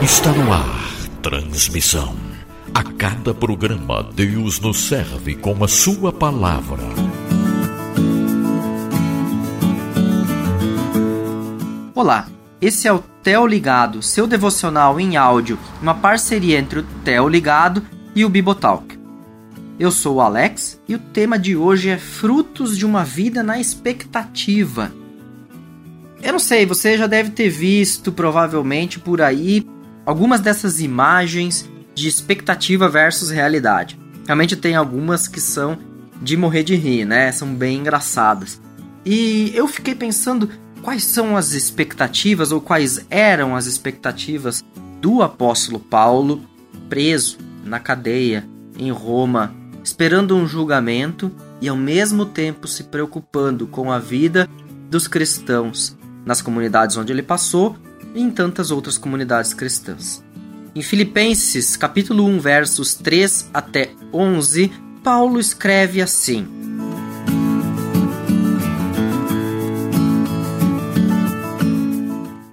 Está no ar. Transmissão. A cada programa, Deus nos serve com a Sua palavra. Olá, esse é o Teo Ligado, seu devocional em áudio, uma parceria entre o Teo Ligado e o Bibotalk. Eu sou o Alex e o tema de hoje é Frutos de uma Vida na Expectativa. Eu não sei, você já deve ter visto provavelmente por aí algumas dessas imagens de expectativa versus realidade. Realmente tem algumas que são de morrer de rir, né? São bem engraçadas. E eu fiquei pensando quais são as expectativas ou quais eram as expectativas do apóstolo Paulo preso na cadeia em Roma, esperando um julgamento e ao mesmo tempo se preocupando com a vida dos cristãos nas comunidades onde ele passou e em tantas outras comunidades cristãs. Em Filipenses, capítulo 1, versos 3 até 11, Paulo escreve assim: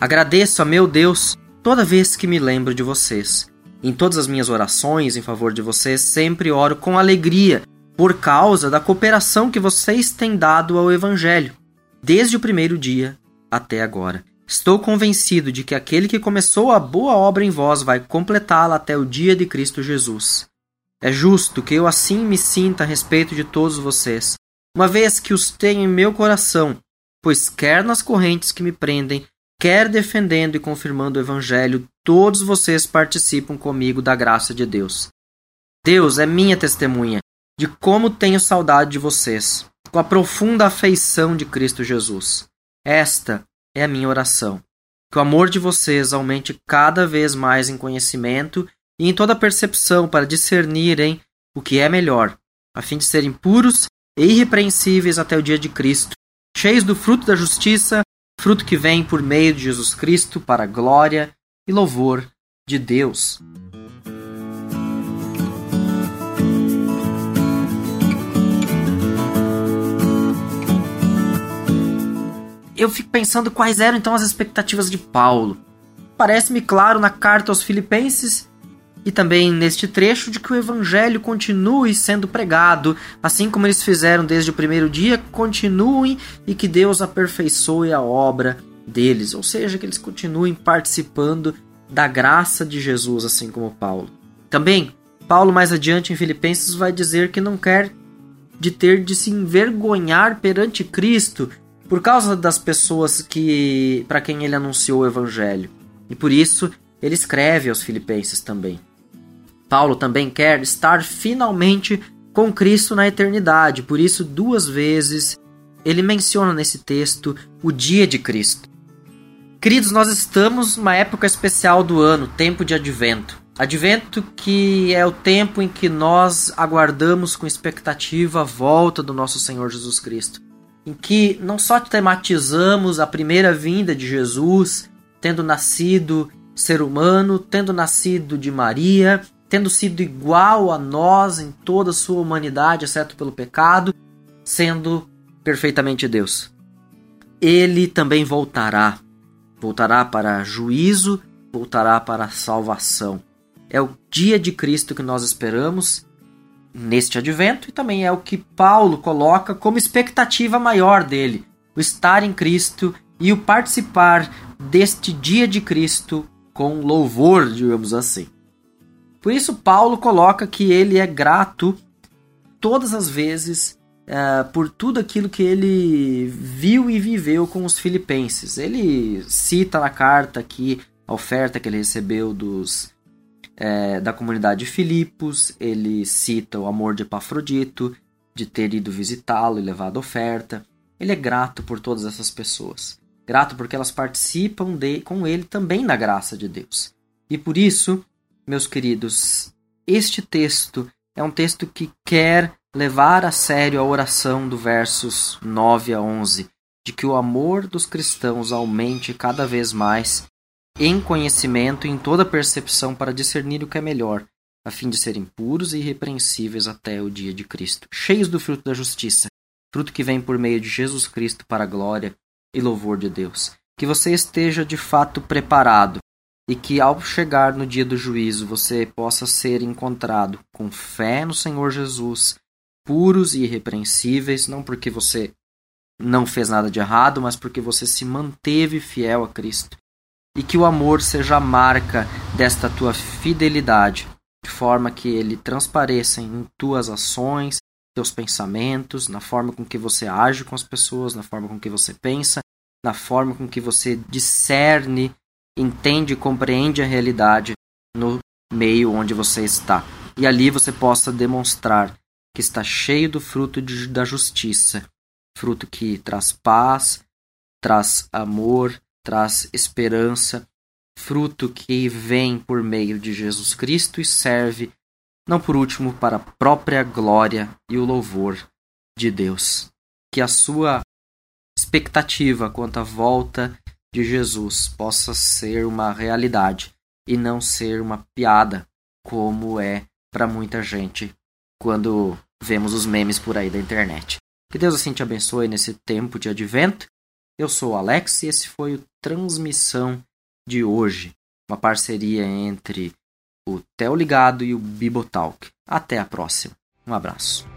Agradeço a meu Deus toda vez que me lembro de vocês. Em todas as minhas orações em favor de vocês, sempre oro com alegria, por causa da cooperação que vocês têm dado ao Evangelho, desde o primeiro dia até agora. Estou convencido de que aquele que começou a boa obra em vós vai completá-la até o dia de Cristo Jesus. É justo que eu assim me sinta a respeito de todos vocês, uma vez que os tenho em meu coração, pois quer nas correntes que me prendem, quer defendendo e confirmando o Evangelho, todos vocês participam comigo da graça de Deus. Deus é minha testemunha de como tenho saudade de vocês, com a profunda afeição de Cristo Jesus. Esta é a minha oração. Que o amor de vocês aumente cada vez mais em conhecimento e em toda percepção para discernirem o que é melhor, a fim de serem puros e irrepreensíveis até o dia de Cristo, cheios do fruto da justiça, fruto que vem por meio de Jesus Cristo para a glória e louvor de Deus. Eu fico pensando quais eram então as expectativas de Paulo. Parece-me claro na carta aos Filipenses e também neste trecho de que o evangelho continue sendo pregado, assim como eles fizeram desde o primeiro dia, continuem e que Deus aperfeiçoe a obra deles, ou seja, que eles continuem participando da graça de Jesus, assim como Paulo. Também, Paulo mais adiante em Filipenses vai dizer que não quer de ter de se envergonhar perante Cristo, por causa das pessoas que para quem ele anunciou o evangelho. E por isso ele escreve aos filipenses também. Paulo também quer estar finalmente com Cristo na eternidade, por isso duas vezes ele menciona nesse texto o dia de Cristo. Queridos, nós estamos numa época especial do ano, tempo de advento. Advento que é o tempo em que nós aguardamos com expectativa a volta do nosso Senhor Jesus Cristo em que não só tematizamos a primeira vinda de Jesus, tendo nascido ser humano, tendo nascido de Maria, tendo sido igual a nós em toda a sua humanidade, exceto pelo pecado, sendo perfeitamente Deus. Ele também voltará. Voltará para juízo, voltará para salvação. É o dia de Cristo que nós esperamos neste advento e também é o que Paulo coloca como expectativa maior dele, o estar em Cristo e o participar deste dia de Cristo com louvor, digamos assim. Por isso, Paulo coloca que ele é grato todas as vezes uh, por tudo aquilo que ele viu e viveu com os filipenses. Ele cita na carta aqui a oferta que ele recebeu dos é, da comunidade de Filipos, ele cita o amor de Epafrodito, de ter ido visitá-lo e levado oferta. Ele é grato por todas essas pessoas. Grato porque elas participam de, com ele também da graça de Deus. E por isso, meus queridos, este texto é um texto que quer levar a sério a oração do versos 9 a 11, de que o amor dos cristãos aumente cada vez mais em conhecimento e em toda percepção para discernir o que é melhor, a fim de serem puros e irrepreensíveis até o dia de Cristo, cheios do fruto da justiça, fruto que vem por meio de Jesus Cristo para a glória e louvor de Deus. que você esteja de fato preparado e que ao chegar no dia do juízo você possa ser encontrado com fé no Senhor Jesus, puros e irrepreensíveis, não porque você não fez nada de errado, mas porque você se manteve fiel a Cristo. E que o amor seja a marca desta tua fidelidade, de forma que ele transpareça em tuas ações, teus pensamentos, na forma com que você age com as pessoas, na forma com que você pensa, na forma com que você discerne, entende e compreende a realidade no meio onde você está. E ali você possa demonstrar que está cheio do fruto de, da justiça, fruto que traz paz, traz amor, traz esperança, fruto que vem por meio de Jesus Cristo e serve, não por último, para a própria glória e o louvor de Deus. Que a sua expectativa quanto à volta de Jesus possa ser uma realidade e não ser uma piada, como é para muita gente quando vemos os memes por aí da internet. Que Deus assim te abençoe nesse tempo de advento. Eu sou o Alex e esse foi o Transmissão de hoje, uma parceria entre o Theo Ligado e o Bibotalk. Até a próxima. Um abraço.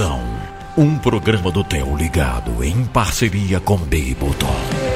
Transmissão. Um programa do Theo Ligado em parceria com Beiboton.